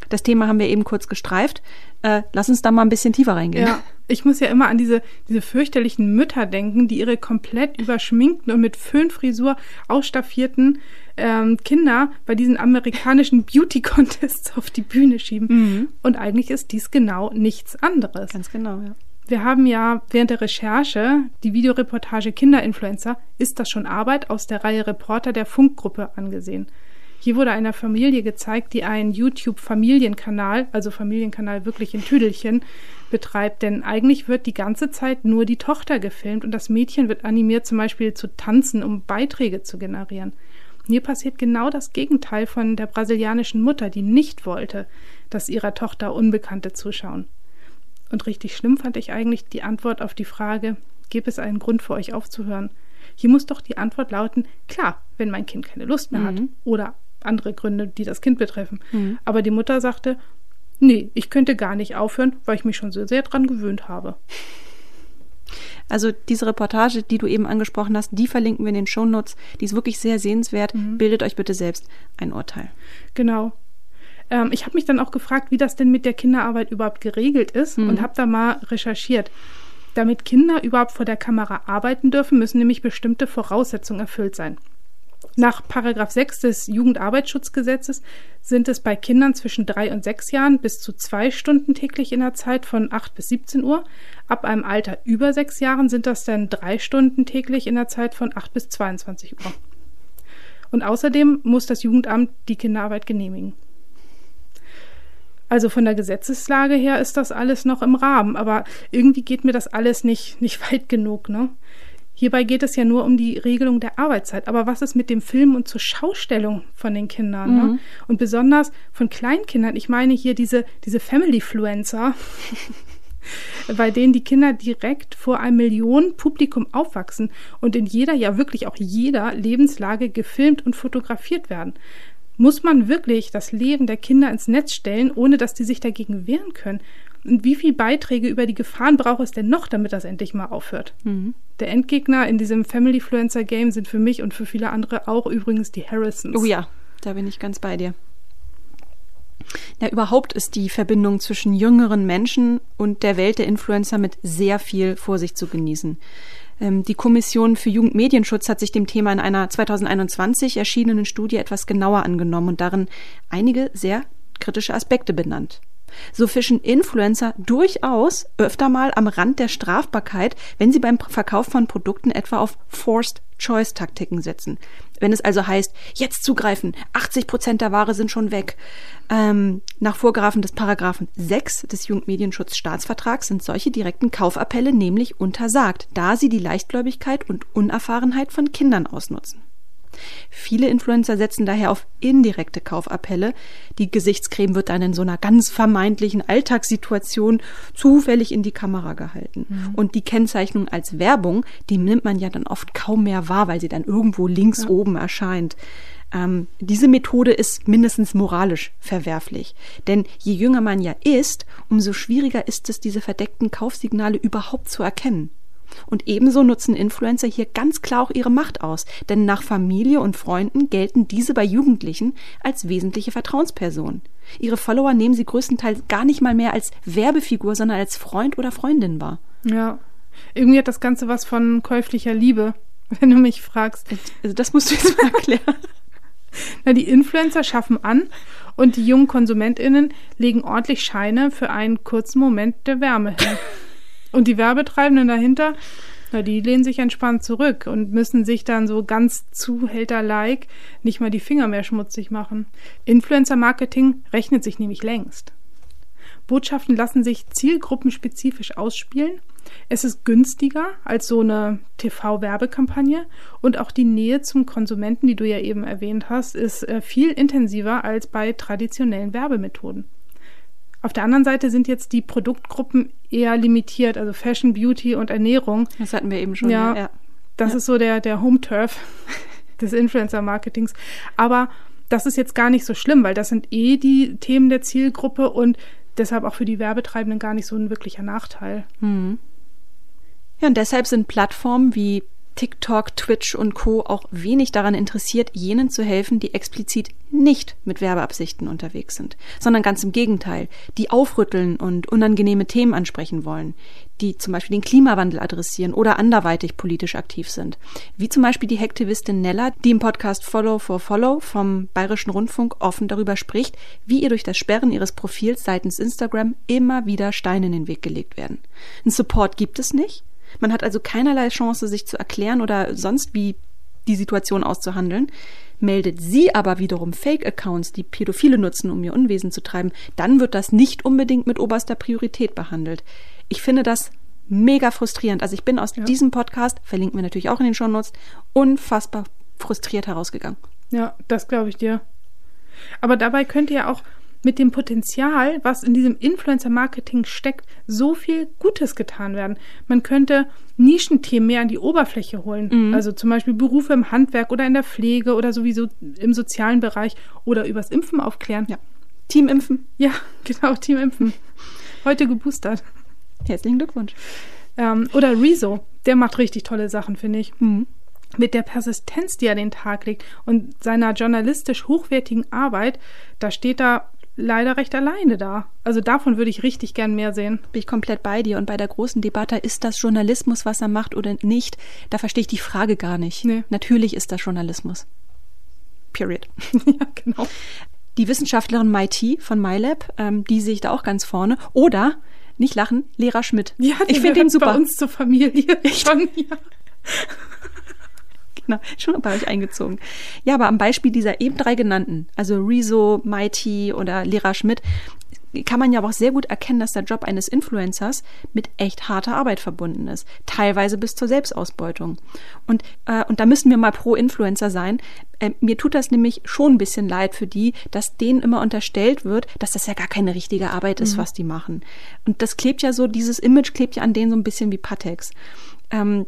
Speaker 1: das Thema haben wir eben kurz gestreift. Äh, lass uns da mal ein bisschen tiefer reingehen.
Speaker 2: Ja, ich muss ja immer an diese, diese fürchterlichen Mütter denken, die ihre komplett überschminkten und mit Föhnfrisur ausstaffierten ähm, Kinder bei diesen amerikanischen Beauty-Contests auf die Bühne schieben. Mhm. Und eigentlich ist dies genau nichts anderes.
Speaker 1: Ganz genau, ja.
Speaker 2: Wir haben ja während der Recherche die Videoreportage Kinderinfluencer Ist das schon Arbeit aus der Reihe Reporter der Funkgruppe angesehen. Hier wurde einer Familie gezeigt, die einen YouTube-Familienkanal, also Familienkanal wirklich in Tüdelchen, betreibt. Denn eigentlich wird die ganze Zeit nur die Tochter gefilmt und das Mädchen wird animiert, zum Beispiel zu tanzen, um Beiträge zu generieren. Hier passiert genau das Gegenteil von der brasilianischen Mutter, die nicht wollte, dass ihrer Tochter Unbekannte zuschauen. Und richtig schlimm fand ich eigentlich die Antwort auf die Frage, gibt es einen Grund für euch aufzuhören? Hier muss doch die Antwort lauten, klar, wenn mein Kind keine Lust mehr mhm. hat oder andere Gründe, die das Kind betreffen. Mhm. Aber die Mutter sagte, nee, ich könnte gar nicht aufhören, weil ich mich schon so sehr dran gewöhnt habe.
Speaker 1: Also diese Reportage, die du eben angesprochen hast, die verlinken wir in den Shownotes. Die ist wirklich sehr sehenswert. Mhm. Bildet euch bitte selbst ein Urteil.
Speaker 2: Genau. Ähm, ich habe mich dann auch gefragt, wie das denn mit der Kinderarbeit überhaupt geregelt ist mhm. und habe da mal recherchiert. Damit Kinder überhaupt vor der Kamera arbeiten dürfen, müssen nämlich bestimmte Voraussetzungen erfüllt sein. Nach Paragraph 6 des Jugendarbeitsschutzgesetzes sind es bei Kindern zwischen drei und sechs Jahren bis zu zwei Stunden täglich in der Zeit von 8 bis 17 Uhr. Ab einem Alter über sechs Jahren sind das dann drei Stunden täglich in der Zeit von 8 bis 22 Uhr. Und außerdem muss das Jugendamt die Kinderarbeit genehmigen. Also von der Gesetzeslage her ist das alles noch im Rahmen, aber irgendwie geht mir das alles nicht, nicht weit genug, ne? Hierbei geht es ja nur um die Regelung der Arbeitszeit. Aber was ist mit dem Film und zur Schaustellung von den Kindern? Ne? Mhm. Ne? Und besonders von Kleinkindern. Ich meine hier diese, diese Family-Fluencer, bei denen die Kinder direkt vor einem Millionenpublikum aufwachsen und in jeder, ja wirklich auch jeder Lebenslage gefilmt und fotografiert werden. Muss man wirklich das Leben der Kinder ins Netz stellen, ohne dass die sich dagegen wehren können? Und wie viele Beiträge über die Gefahren braucht es denn noch, damit das endlich mal aufhört? Mhm. Der Endgegner in diesem Family Fluencer Game sind für mich und für viele andere auch übrigens die Harrisons.
Speaker 1: Oh ja, da bin ich ganz bei dir. Ja, überhaupt ist die Verbindung zwischen jüngeren Menschen und der Welt der Influencer mit sehr viel Vorsicht zu genießen. Ähm, die Kommission für Jugendmedienschutz hat sich dem Thema in einer 2021 erschienenen Studie etwas genauer angenommen und darin einige sehr kritische Aspekte benannt. So fischen Influencer durchaus öfter mal am Rand der Strafbarkeit, wenn sie beim Verkauf von Produkten etwa auf Forced Choice Taktiken setzen. Wenn es also heißt, jetzt zugreifen, 80 Prozent der Ware sind schon weg. Ähm, nach Vorgrafen des Paragraphen 6 des Jugendmedienschutzstaatsvertrags sind solche direkten Kaufappelle nämlich untersagt, da sie die Leichtgläubigkeit und Unerfahrenheit von Kindern ausnutzen. Viele Influencer setzen daher auf indirekte Kaufappelle. Die Gesichtscreme wird dann in so einer ganz vermeintlichen Alltagssituation zufällig in die Kamera gehalten. Mhm. Und die Kennzeichnung als Werbung, die nimmt man ja dann oft kaum mehr wahr, weil sie dann irgendwo links ja. oben erscheint. Ähm, diese Methode ist mindestens moralisch verwerflich. Denn je jünger man ja ist, umso schwieriger ist es, diese verdeckten Kaufsignale überhaupt zu erkennen. Und ebenso nutzen Influencer hier ganz klar auch ihre Macht aus, denn nach Familie und Freunden gelten diese bei Jugendlichen als wesentliche Vertrauenspersonen. Ihre Follower nehmen sie größtenteils gar nicht mal mehr als Werbefigur, sondern als Freund oder Freundin wahr.
Speaker 2: Ja, irgendwie hat das Ganze was von käuflicher Liebe, wenn du mich fragst.
Speaker 1: Also das musst du jetzt mal erklären.
Speaker 2: Na, die Influencer schaffen an und die jungen KonsumentInnen legen ordentlich Scheine für einen kurzen Moment der Wärme hin. Und die Werbetreibenden dahinter, na, die lehnen sich entspannt zurück und müssen sich dann so ganz Zuhälter-like nicht mal die Finger mehr schmutzig machen. Influencer-Marketing rechnet sich nämlich längst. Botschaften lassen sich zielgruppenspezifisch ausspielen. Es ist günstiger als so eine TV-Werbekampagne und auch die Nähe zum Konsumenten, die du ja eben erwähnt hast, ist äh, viel intensiver als bei traditionellen Werbemethoden. Auf der anderen Seite sind jetzt die Produktgruppen eher limitiert, also Fashion, Beauty und Ernährung.
Speaker 1: Das hatten wir eben schon.
Speaker 2: Ja, ja. das ja. ist so der, der Home-Turf des Influencer-Marketings. Aber das ist jetzt gar nicht so schlimm, weil das sind eh die Themen der Zielgruppe und deshalb auch für die Werbetreibenden gar nicht so ein wirklicher Nachteil.
Speaker 1: Hm. Ja, und deshalb sind Plattformen wie TikTok, Twitch und Co. auch wenig daran interessiert, jenen zu helfen, die explizit nicht mit Werbeabsichten unterwegs sind, sondern ganz im Gegenteil, die aufrütteln und unangenehme Themen ansprechen wollen, die zum Beispiel den Klimawandel adressieren oder anderweitig politisch aktiv sind. Wie zum Beispiel die Hektivistin Nella, die im Podcast Follow for Follow vom Bayerischen Rundfunk offen darüber spricht, wie ihr durch das Sperren ihres Profils seitens Instagram immer wieder Steine in den Weg gelegt werden. Ein Support gibt es nicht, man hat also keinerlei Chance, sich zu erklären oder sonst wie die Situation auszuhandeln. Meldet sie aber wiederum Fake-Accounts, die Pädophile nutzen, um ihr Unwesen zu treiben, dann wird das nicht unbedingt mit oberster Priorität behandelt. Ich finde das mega frustrierend. Also ich bin aus ja. diesem Podcast, verlinken wir natürlich auch in den Shownotes, unfassbar frustriert herausgegangen.
Speaker 2: Ja, das glaube ich dir. Aber dabei könnte ja auch mit dem Potenzial, was in diesem Influencer-Marketing steckt, so viel Gutes getan werden. Man könnte Nischenthemen mehr an die Oberfläche holen. Mhm. Also zum Beispiel Berufe im Handwerk oder in der Pflege oder sowieso im sozialen Bereich oder übers Impfen aufklären.
Speaker 1: Ja. Team Impfen.
Speaker 2: Ja, genau, Team Impfen. Heute geboostert.
Speaker 1: Herzlichen Glückwunsch.
Speaker 2: Ähm, oder Rezo, der macht richtig tolle Sachen, finde ich. Mhm mit der Persistenz, die er den Tag legt und seiner journalistisch hochwertigen Arbeit, da steht da leider recht alleine da. Also davon würde ich richtig gern mehr sehen.
Speaker 1: Bin ich komplett bei dir. Und bei der großen Debatte, ist das Journalismus, was er macht oder nicht, da verstehe ich die Frage gar nicht. Nee. Natürlich ist das Journalismus. Period. ja, genau. Die Wissenschaftlerin Mai T von MyLab, ähm, die sehe ich da auch ganz vorne. Oder, nicht lachen, Lehrer Schmidt.
Speaker 2: Ja, ich finde den super. bei uns zur Familie. Schon, ja
Speaker 1: genau, schon bei euch eingezogen. Ja, aber am Beispiel dieser eben drei genannten, also Rezo, Mighty oder Lehrer Schmidt, kann man ja aber auch sehr gut erkennen, dass der Job eines Influencers mit echt harter Arbeit verbunden ist, teilweise bis zur Selbstausbeutung. Und, äh, und da müssen wir mal pro Influencer sein. Äh, mir tut das nämlich schon ein bisschen leid für die, dass denen immer unterstellt wird, dass das ja gar keine richtige Arbeit ist, mhm. was die machen. Und das klebt ja so, dieses Image klebt ja an denen so ein bisschen wie Patex. Ähm,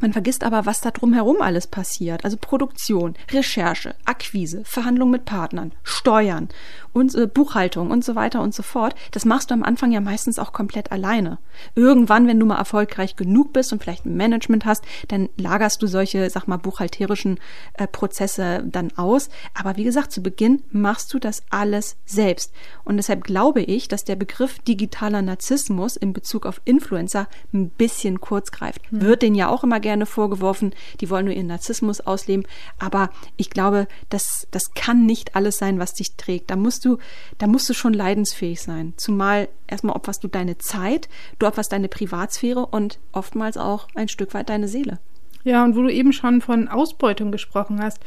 Speaker 1: man vergisst aber, was da drumherum alles passiert. Also Produktion, Recherche, Akquise, Verhandlungen mit Partnern, Steuern und äh, Buchhaltung und so weiter und so fort. Das machst du am Anfang ja meistens auch komplett alleine. Irgendwann, wenn du mal erfolgreich genug bist und vielleicht ein Management hast, dann lagerst du solche, sag mal, buchhalterischen äh, Prozesse dann aus. Aber wie gesagt, zu Beginn machst du das alles selbst. Und deshalb glaube ich, dass der Begriff digitaler Narzissmus in Bezug auf Influencer ein bisschen kurz greift. Mhm. Wird den ja auch immer gerne vorgeworfen, die wollen nur ihren Narzissmus ausleben. Aber ich glaube, das, das kann nicht alles sein, was dich trägt. Da musst du, da musst du schon leidensfähig sein. Zumal erstmal opferst du deine Zeit, du opferst deine Privatsphäre und oftmals auch ein Stück weit deine Seele.
Speaker 2: Ja, und wo du eben schon von Ausbeutung gesprochen hast.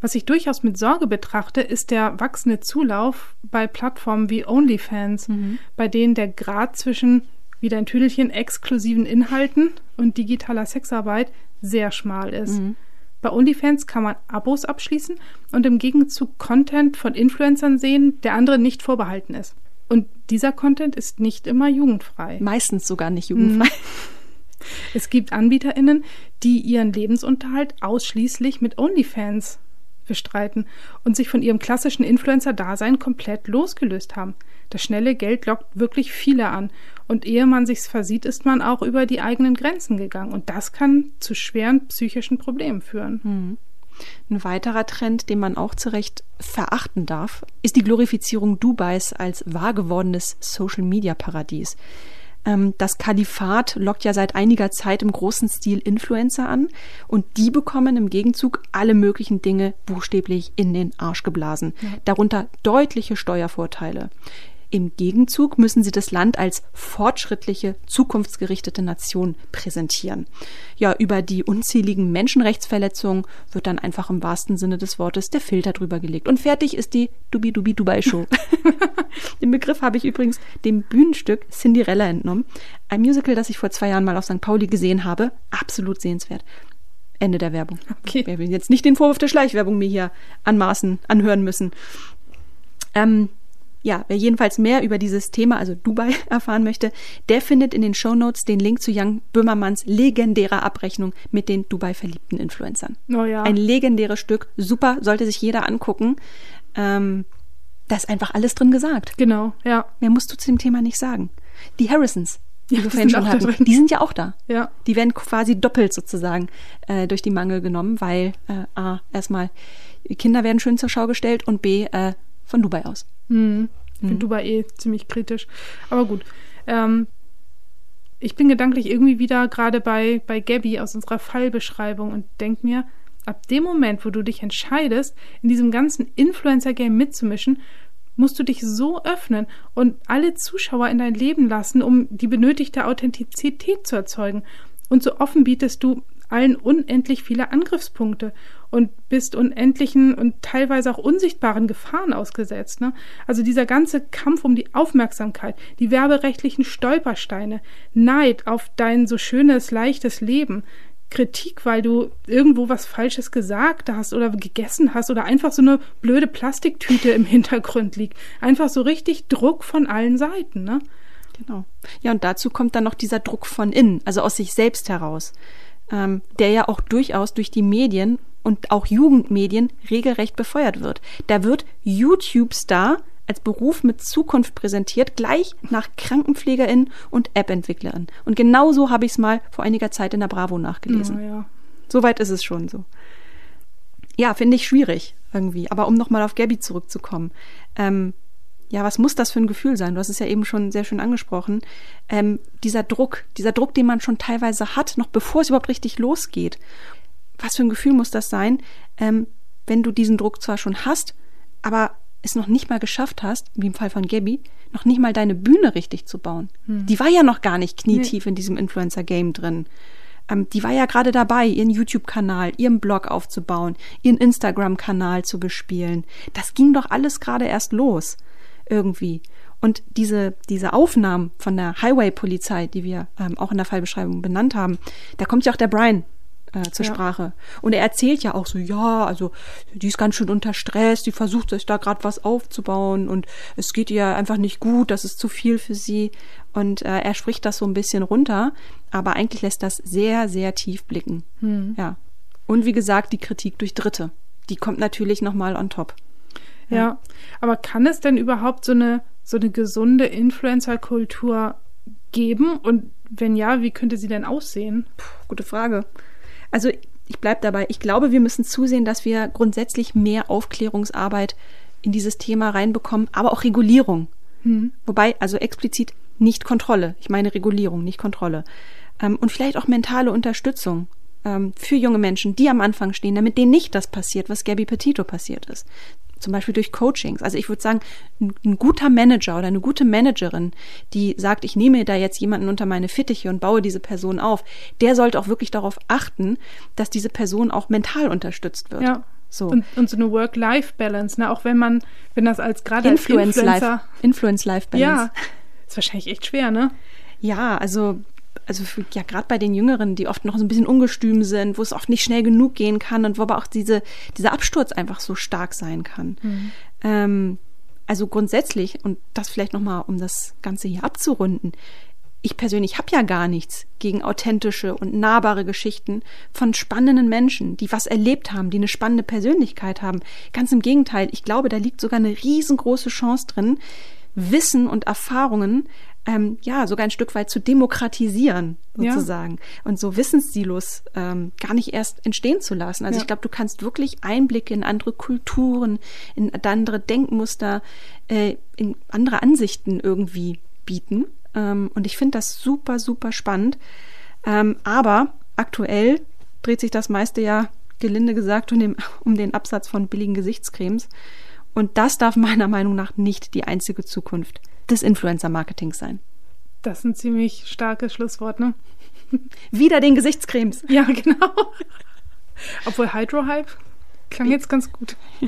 Speaker 2: Was ich durchaus mit Sorge betrachte, ist der wachsende Zulauf bei Plattformen wie OnlyFans, mhm. bei denen der Grad zwischen wieder ein Tüdelchen exklusiven Inhalten und digitaler Sexarbeit sehr schmal ist. Mhm. Bei OnlyFans kann man Abos abschließen und im Gegenzug Content von Influencern sehen, der anderen nicht vorbehalten ist. Und dieser Content ist nicht immer jugendfrei.
Speaker 1: Meistens sogar nicht jugendfrei. Mhm.
Speaker 2: Es gibt AnbieterInnen, die ihren Lebensunterhalt ausschließlich mit OnlyFans bestreiten und sich von ihrem klassischen Influencer-Dasein komplett losgelöst haben. Das schnelle Geld lockt wirklich viele an. Und ehe man sich's versieht, ist man auch über die eigenen Grenzen gegangen. Und das kann zu schweren psychischen Problemen führen.
Speaker 1: Mhm. Ein weiterer Trend, den man auch zu Recht verachten darf, ist die Glorifizierung Dubais als wahr gewordenes Social-Media-Paradies. Ähm, das Kalifat lockt ja seit einiger Zeit im großen Stil Influencer an und die bekommen im Gegenzug alle möglichen Dinge buchstäblich in den Arsch geblasen. Darunter deutliche Steuervorteile. Im Gegenzug müssen sie das Land als fortschrittliche, zukunftsgerichtete Nation präsentieren. Ja, über die unzähligen Menschenrechtsverletzungen wird dann einfach im wahrsten Sinne des Wortes der Filter drüber gelegt. Und fertig ist die Dubi-Dubi-Dubai-Show. Den Begriff habe ich übrigens dem Bühnenstück Cinderella entnommen. Ein Musical, das ich vor zwei Jahren mal auf St. Pauli gesehen habe. Absolut sehenswert. Ende der Werbung. Okay. Wir will jetzt nicht den Vorwurf der Schleichwerbung mir hier anmaßen, anhören müssen. Ähm, ja, wer jedenfalls mehr über dieses Thema, also Dubai, erfahren möchte, der findet in den Show Notes den Link zu Jan Böhmermanns legendärer Abrechnung mit den Dubai verliebten Influencern.
Speaker 2: Oh ja.
Speaker 1: Ein legendäres Stück, super, sollte sich jeder angucken. Ähm, da ist einfach alles drin gesagt.
Speaker 2: Genau, ja.
Speaker 1: Mehr musst du zu dem Thema nicht sagen. Die Harrisons, die ja, wir vorhin schon hatten, die sind ja auch da.
Speaker 2: Ja.
Speaker 1: Die werden quasi doppelt sozusagen äh, durch die Mangel genommen, weil äh, A, erstmal Kinder werden schön zur Schau gestellt und B, äh, von Dubai aus.
Speaker 2: Mhm. Ich finde mhm. Dubai eh ziemlich kritisch. Aber gut. Ähm, ich bin gedanklich irgendwie wieder gerade bei, bei Gabby aus unserer Fallbeschreibung und denke mir, ab dem Moment, wo du dich entscheidest, in diesem ganzen Influencer-Game mitzumischen, musst du dich so öffnen und alle Zuschauer in dein Leben lassen, um die benötigte Authentizität zu erzeugen. Und so offen bietest du allen unendlich viele Angriffspunkte und bist unendlichen und teilweise auch unsichtbaren Gefahren ausgesetzt. Ne? Also dieser ganze Kampf um die Aufmerksamkeit, die werberechtlichen Stolpersteine, Neid auf dein so schönes, leichtes Leben, Kritik, weil du irgendwo was Falsches gesagt hast oder gegessen hast oder einfach so eine blöde Plastiktüte im Hintergrund liegt. Einfach so richtig Druck von allen Seiten, ne?
Speaker 1: Genau. Ja, und dazu kommt dann noch dieser Druck von innen, also aus sich selbst heraus ähm, der ja auch durchaus durch die Medien und auch Jugendmedien regelrecht befeuert wird. Da wird YouTube-Star als Beruf mit Zukunft präsentiert, gleich nach Krankenpflegerin und App-Entwicklerin. Und genau so habe ich es mal vor einiger Zeit in der Bravo nachgelesen.
Speaker 2: Ja, ja.
Speaker 1: Soweit ist es schon so. Ja, finde ich schwierig irgendwie. Aber um nochmal auf Gabby zurückzukommen. Ähm, ja, was muss das für ein Gefühl sein? Du hast es ja eben schon sehr schön angesprochen. Ähm, dieser Druck, dieser Druck, den man schon teilweise hat, noch bevor es überhaupt richtig losgeht. Was für ein Gefühl muss das sein, ähm, wenn du diesen Druck zwar schon hast, aber es noch nicht mal geschafft hast, wie im Fall von Gabby, noch nicht mal deine Bühne richtig zu bauen. Hm. Die war ja noch gar nicht knietief nee. in diesem Influencer-Game drin. Ähm, die war ja gerade dabei, ihren YouTube-Kanal, ihren Blog aufzubauen, ihren Instagram-Kanal zu bespielen. Das ging doch alles gerade erst los irgendwie. Und diese, diese Aufnahmen von der Highway-Polizei, die wir ähm, auch in der Fallbeschreibung benannt haben, da kommt ja auch der Brian äh, zur ja. Sprache. Und er erzählt ja auch so, ja, also die ist ganz schön unter Stress, die versucht sich da gerade was aufzubauen und es geht ihr einfach nicht gut, das ist zu viel für sie. Und äh, er spricht das so ein bisschen runter, aber eigentlich lässt das sehr, sehr tief blicken. Hm. Ja. Und wie gesagt, die Kritik durch Dritte, die kommt natürlich nochmal on top.
Speaker 2: Ja. aber kann es denn überhaupt so eine, so eine gesunde Influencer-Kultur geben? Und wenn ja, wie könnte sie denn aussehen?
Speaker 1: Puh, gute Frage. Also ich bleibe dabei. Ich glaube, wir müssen zusehen, dass wir grundsätzlich mehr Aufklärungsarbeit in dieses Thema reinbekommen, aber auch Regulierung. Hm. Wobei, also explizit nicht Kontrolle. Ich meine Regulierung, nicht Kontrolle. Ähm, und vielleicht auch mentale Unterstützung. ähm, für junge Menschen, die am Anfang stehen, damit denen nicht das passiert, was Gabby Petito passiert ist. Zum Beispiel durch Coachings. Also ich würde sagen, ein, ein guter Manager oder eine gute Managerin, die sagt, ich nehme da jetzt jemanden unter meine Fittiche und baue diese Person auf, der sollte auch wirklich darauf achten, dass diese Person auch mental unterstützt wird.
Speaker 2: Ja.
Speaker 1: So.
Speaker 2: Und, und so eine Work-Life-Balance, ne? Auch wenn man, wenn das als gerade als
Speaker 1: Influence
Speaker 2: Influencer,
Speaker 1: Life, Influence Life Balance.
Speaker 2: ja, ist wahrscheinlich echt schwer, ne?
Speaker 1: Ja, also also für, ja gerade bei den Jüngeren, die oft noch so ein bisschen ungestüm sind, wo es oft nicht schnell genug gehen kann und wo aber auch diese dieser Absturz einfach so stark sein kann.
Speaker 2: Mhm.
Speaker 1: Ähm, also grundsätzlich und das vielleicht noch mal, um das Ganze hier abzurunden. Ich persönlich habe ja gar nichts gegen authentische und nahbare Geschichten von spannenden Menschen, die was erlebt haben, die eine spannende Persönlichkeit haben. Ganz im Gegenteil, ich glaube, da liegt sogar eine riesengroße Chance drin, Wissen und Erfahrungen ähm, ja sogar ein Stück weit zu demokratisieren
Speaker 2: Ja.
Speaker 1: sozusagen und so Wissenssilos ähm, gar nicht erst entstehen zu lassen. Also
Speaker 2: Ja.
Speaker 1: ich glaube, du kannst wirklich Einblicke in andere Kulturen, in andere Denkmuster, äh, in andere Ansichten irgendwie bieten. Ähm, und ich finde das super, super spannend. Ähm, aber aktuell dreht sich das meiste ja gelinde gesagt um den, um den Absatz von billigen Gesichtscremes. Und das darf meiner Meinung nach nicht die einzige Zukunft des Influencer-Marketings sein.
Speaker 2: Das ist ein ziemlich starkes Schlusswort, ne?
Speaker 1: Wieder den Gesichtscremes.
Speaker 2: Ja, genau. Obwohl Hydrohype klang jetzt ganz gut.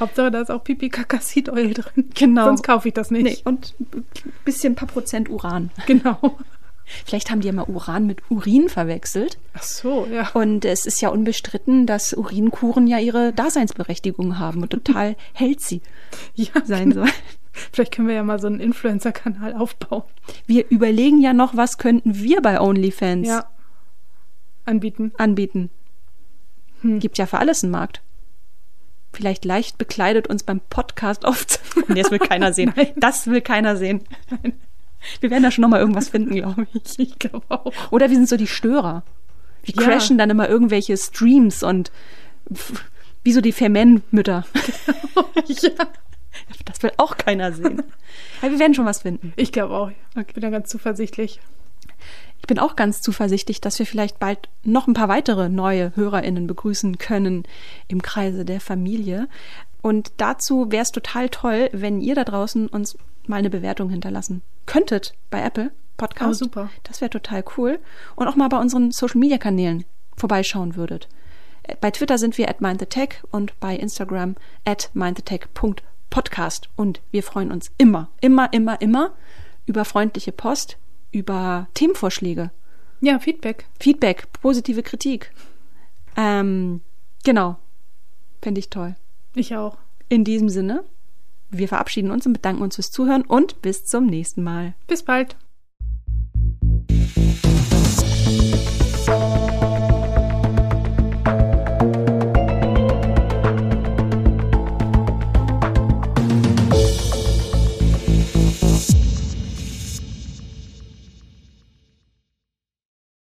Speaker 2: Hauptsache, da ist auch Pipi Seed Oil drin.
Speaker 1: Genau.
Speaker 2: Sonst kaufe ich das nicht.
Speaker 1: Nee, und ein bisschen ein paar Prozent Uran.
Speaker 2: Genau.
Speaker 1: Vielleicht haben die ja mal Uran mit Urin verwechselt.
Speaker 2: Ach so, ja.
Speaker 1: Und es ist ja unbestritten, dass Urinkuren ja ihre Daseinsberechtigung haben und total healthy
Speaker 2: ja
Speaker 1: sein
Speaker 2: genau.
Speaker 1: soll.
Speaker 2: Vielleicht können wir ja mal so einen Influencer-Kanal aufbauen.
Speaker 1: Wir überlegen ja noch, was könnten wir bei OnlyFans
Speaker 2: Ja. Anbieten.
Speaker 1: anbieten.
Speaker 2: Hm.
Speaker 1: Gibt ja für alles einen Markt. Vielleicht leicht bekleidet uns beim Podcast oft. Nee, das will keiner sehen. Das will keiner sehen. Wir werden da schon noch mal irgendwas finden, glaube ich.
Speaker 2: Ich glaube auch.
Speaker 1: Oder wir sind so die Störer. Wir
Speaker 2: Ja.
Speaker 1: crashen dann immer irgendwelche Streams und wie so die Fermen-Mütter.
Speaker 2: ja.
Speaker 1: Das will auch keiner sehen. Aber wir werden schon was finden.
Speaker 2: Ich glaube auch.
Speaker 1: Okay.
Speaker 2: Bin da ganz zuversichtlich.
Speaker 1: Ich bin auch ganz zuversichtlich, dass wir vielleicht bald noch ein paar weitere neue HörerInnen begrüßen können im Kreise der Familie. Und dazu wäre es total toll, wenn ihr da draußen uns mal eine Bewertung hinterlassen könntet bei Apple Podcast.
Speaker 2: Oh, super.
Speaker 1: Das wäre total cool. Und auch mal bei unseren Social Media Kanälen vorbeischauen würdet. Äh, Bei Twitter sind wir at mindthetech und bei Instagram at mindthetech.podcast. Und wir freuen uns immer, immer, immer, immer über freundliche Post, über Themenvorschläge,
Speaker 2: Ja, Feedback.
Speaker 1: Feedback, positive Kritik. Ähm, genau. Fände ich toll.
Speaker 2: Ich auch.
Speaker 1: In diesem Sinne, wir verabschieden uns und bedanken uns fürs Zuhören und bis zum nächsten Mal.
Speaker 2: Bis bald.